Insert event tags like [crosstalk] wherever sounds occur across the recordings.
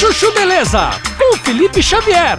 Chuchu Beleza, com Felipe Xavier.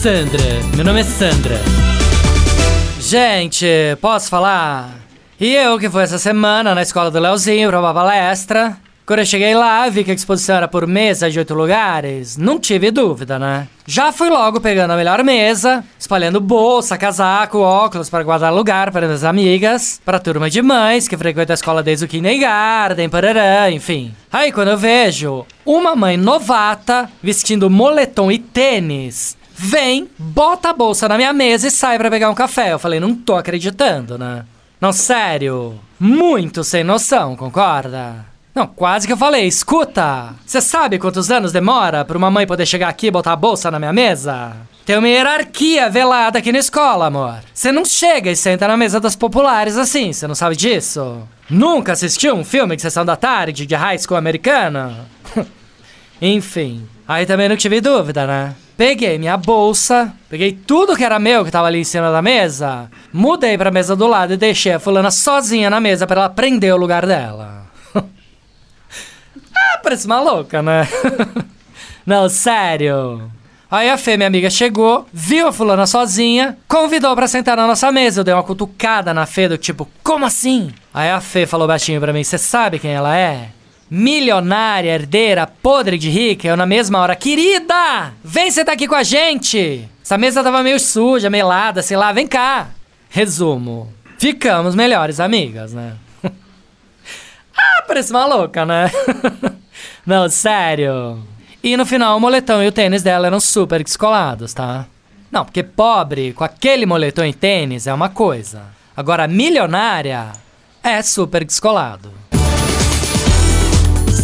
Sandra, meu nome é Sandra. Gente, posso falar? E eu que fui essa semana na escola do Leozinho pra uma palestra. Quando eu cheguei lá, vi que a exposição era por mesa de oito lugares. Não tive dúvida, né? Já fui logo pegando a melhor mesa, espalhando bolsa, casaco, óculos para guardar lugar para minhas amigas, para a turma de mães que frequenta a escola desde o kindergarten, parará, enfim. Aí quando eu vejo uma mãe novata vestindo moletom e tênis, vem, bota a bolsa na minha mesa e sai para pegar um café. Eu falei, não tô acreditando, né? Não, sério. Muito sem noção, concorda? Não, quase que eu falei, escuta! Você sabe quantos anos demora pra uma mãe poder chegar aqui e botar a bolsa na minha mesa? Tem uma hierarquia velada aqui na escola, amor. Você não chega e senta na mesa das populares assim, você não sabe disso? Nunca assistiu um filme de sessão da tarde de high school americana? [laughs] Enfim, aí também não tive dúvida, né? Peguei minha bolsa, peguei tudo que era meu que tava ali em cima da mesa, mudei pra mesa do lado e deixei a fulana sozinha na mesa para ela prender o lugar dela. [laughs] ah, parece uma louca, né? [laughs] Não, sério. Aí a Fê, minha amiga, chegou, viu a fulana sozinha, convidou pra sentar na nossa mesa. Eu dei uma cutucada na Fê, do tipo, como assim? Aí a Fê falou baixinho pra mim, você sabe quem ela é? Milionária, herdeira, podre de rica, eu na mesma hora, querida! Vem sentar aqui com a gente! Essa mesa tava meio suja, melada, sei lá, vem cá! Resumo, ficamos melhores amigas, né? [laughs] ah, parece uma louca, né? [laughs] Não, sério. E no final, o moletom e o tênis dela eram super descolados, tá? Não, porque pobre, com aquele moletom e tênis é uma coisa. Agora, milionária é super descolado.